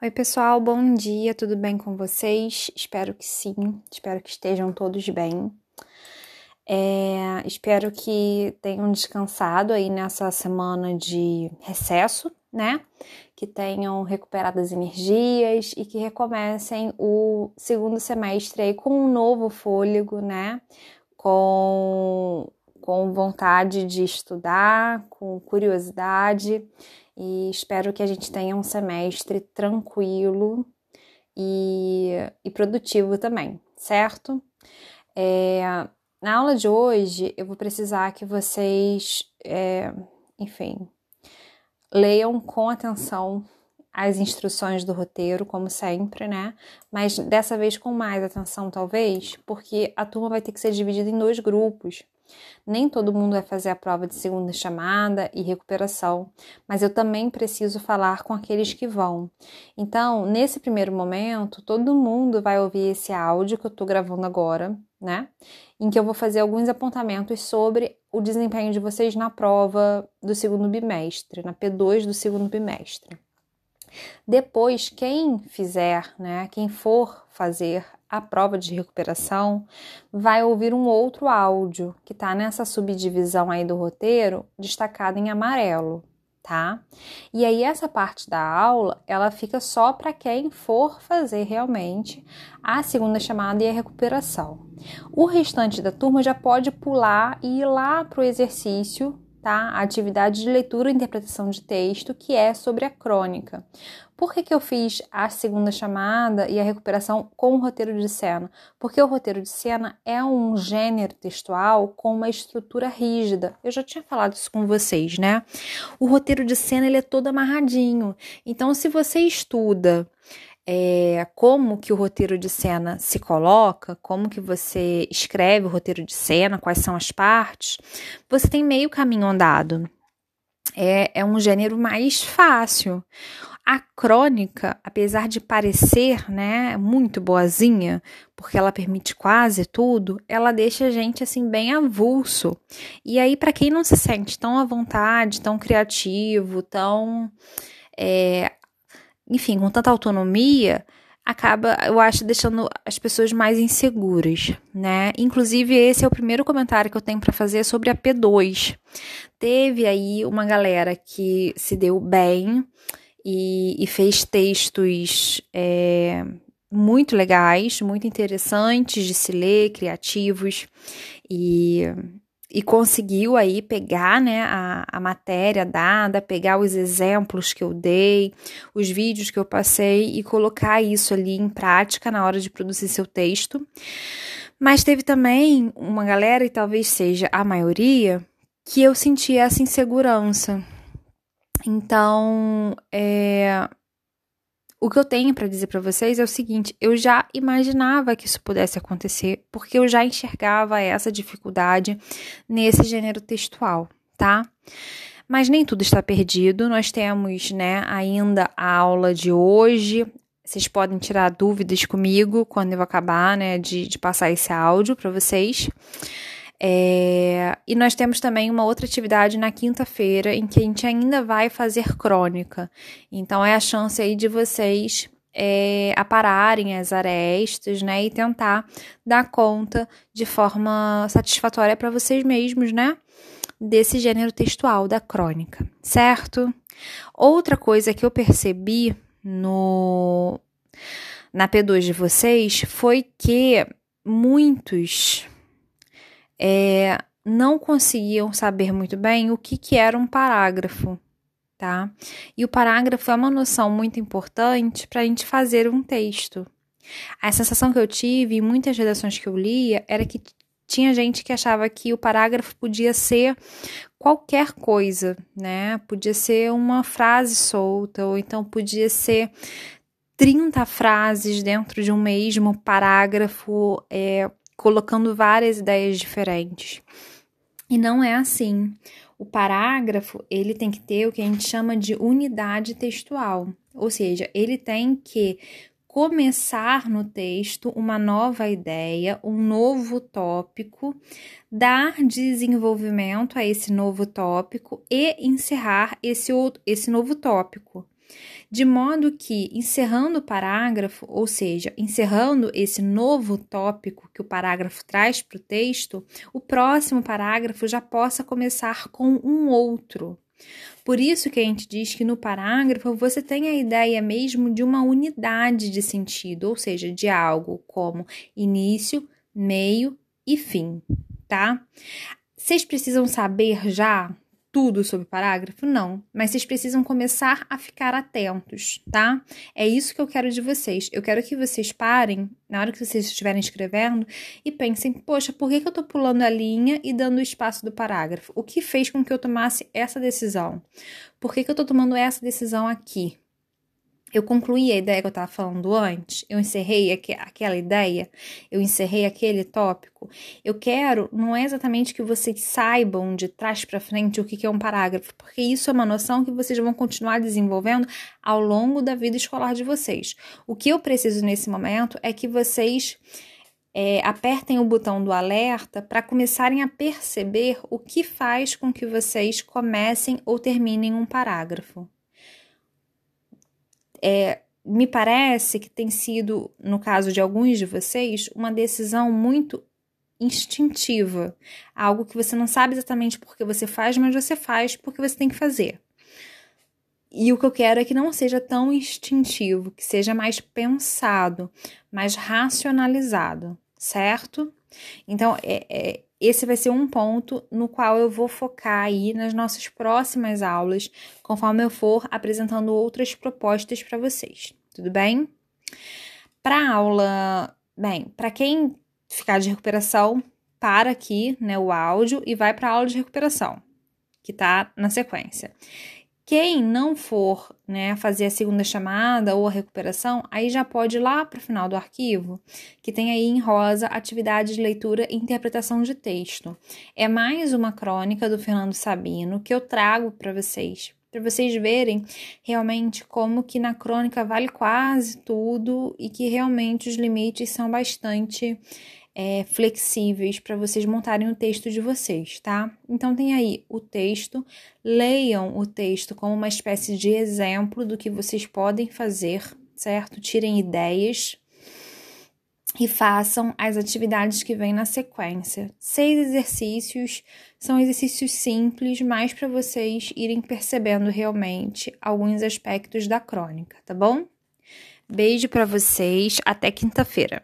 Oi, pessoal, bom dia, tudo bem com vocês? Espero que sim, espero que estejam todos bem. É, espero que tenham descansado aí nessa semana de recesso, né? Que tenham recuperado as energias e que recomecem o segundo semestre aí com um novo fôlego, né? Com, com vontade de estudar, com curiosidade e espero que a gente tenha um semestre tranquilo e, e produtivo também, certo? É, na aula de hoje, eu vou precisar que vocês, é, enfim, leiam com atenção as instruções do roteiro, como sempre, né? Mas dessa vez com mais atenção, talvez, porque a turma vai ter que ser dividida em dois grupos. Nem todo mundo vai fazer a prova de segunda chamada e recuperação, mas eu também preciso falar com aqueles que vão. Então, nesse primeiro momento, todo mundo vai ouvir esse áudio que eu estou gravando agora, né? Em que eu vou fazer alguns apontamentos sobre o desempenho de vocês na prova do segundo bimestre, na P2 do segundo bimestre. Depois, quem fizer, né, quem for fazer a prova de recuperação, vai ouvir um outro áudio que está nessa subdivisão aí do roteiro, destacado em amarelo, tá? E aí essa parte da aula, ela fica só para quem for fazer realmente a segunda chamada e a recuperação. O restante da turma já pode pular e ir lá para o exercício tá? A atividade de leitura e interpretação de texto, que é sobre a crônica. Por que, que eu fiz a segunda chamada e a recuperação com o roteiro de cena? Porque o roteiro de cena é um gênero textual com uma estrutura rígida. Eu já tinha falado isso com vocês, né? O roteiro de cena ele é todo amarradinho. Então, se você estuda é, como que o roteiro de cena se coloca, como que você escreve o roteiro de cena, quais são as partes, você tem meio caminho andado. É, é um gênero mais fácil. A crônica, apesar de parecer, né, muito boazinha, porque ela permite quase tudo, ela deixa a gente assim bem avulso. E aí, para quem não se sente tão à vontade, tão criativo, tão é, enfim, com tanta autonomia, acaba, eu acho, deixando as pessoas mais inseguras, né? Inclusive, esse é o primeiro comentário que eu tenho para fazer sobre a P2. Teve aí uma galera que se deu bem e, e fez textos é, muito legais, muito interessantes de se ler, criativos e e conseguiu aí pegar né, a, a matéria dada, pegar os exemplos que eu dei, os vídeos que eu passei e colocar isso ali em prática na hora de produzir seu texto. Mas teve também uma galera, e talvez seja a maioria, que eu senti essa insegurança. Então, é, o que eu tenho para dizer para vocês é o seguinte: eu já imaginava que isso pudesse acontecer, porque eu já enxergava essa dificuldade nesse gênero textual, tá? Mas nem tudo está perdido. Nós temos, né, ainda a aula de hoje. Vocês podem tirar dúvidas comigo quando eu acabar, né, de, de passar esse áudio para vocês. É, e nós temos também uma outra atividade na quinta-feira em que a gente ainda vai fazer crônica. Então é a chance aí de vocês é, apararem as arestas, né, e tentar dar conta de forma satisfatória para vocês mesmos, né, desse gênero textual da crônica, certo? Outra coisa que eu percebi no na P2 de vocês foi que muitos é, não conseguiam saber muito bem o que, que era um parágrafo, tá? E o parágrafo é uma noção muito importante para a gente fazer um texto. A sensação que eu tive em muitas redações que eu lia era que tinha gente que achava que o parágrafo podia ser qualquer coisa, né? Podia ser uma frase solta, ou então podia ser 30 frases dentro de um mesmo parágrafo, é, colocando várias ideias diferentes. E não é assim. O parágrafo, ele tem que ter o que a gente chama de unidade textual, ou seja, ele tem que começar no texto uma nova ideia, um novo tópico, dar desenvolvimento a esse novo tópico e encerrar esse, outro, esse novo tópico. De modo que, encerrando o parágrafo, ou seja, encerrando esse novo tópico que o parágrafo traz para o texto, o próximo parágrafo já possa começar com um outro. Por isso que a gente diz que no parágrafo você tem a ideia mesmo de uma unidade de sentido, ou seja, de algo como início, meio e fim, tá? Vocês precisam saber já tudo sobre o parágrafo? Não, mas vocês precisam começar a ficar atentos, tá? É isso que eu quero de vocês. Eu quero que vocês parem na hora que vocês estiverem escrevendo e pensem: poxa, por que, que eu tô pulando a linha e dando o espaço do parágrafo? O que fez com que eu tomasse essa decisão? Por que, que eu tô tomando essa decisão aqui? Eu concluí a ideia que eu estava falando antes, eu encerrei aqu aquela ideia, eu encerrei aquele tópico. Eu quero, não é exatamente que vocês saibam de trás para frente o que, que é um parágrafo, porque isso é uma noção que vocês vão continuar desenvolvendo ao longo da vida escolar de vocês. O que eu preciso nesse momento é que vocês é, apertem o botão do alerta para começarem a perceber o que faz com que vocês comecem ou terminem um parágrafo é, me parece que tem sido, no caso de alguns de vocês, uma decisão muito instintiva. Algo que você não sabe exatamente por que você faz, mas você faz porque você tem que fazer. E o que eu quero é que não seja tão instintivo, que seja mais pensado, mais racionalizado, certo? Então, é, é, esse vai ser um ponto no qual eu vou focar aí nas nossas próximas aulas, conforme eu for apresentando outras propostas para vocês, tudo bem? Para aula, bem, para quem ficar de recuperação, para aqui, né, o áudio e vai para a aula de recuperação, que tá na sequência. Quem não for né, fazer a segunda chamada ou a recuperação, aí já pode ir lá para o final do arquivo, que tem aí em rosa atividade de leitura e interpretação de texto. É mais uma crônica do Fernando Sabino que eu trago para vocês, para vocês verem realmente como que na crônica vale quase tudo e que realmente os limites são bastante é, flexíveis para vocês montarem o texto de vocês, tá? Então tem aí o texto, leiam o texto como uma espécie de exemplo do que vocês podem fazer, certo? Tirem ideias e façam as atividades que vêm na sequência. Seis exercícios são exercícios simples, mais para vocês irem percebendo realmente alguns aspectos da crônica, tá bom? Beijo para vocês, até quinta-feira.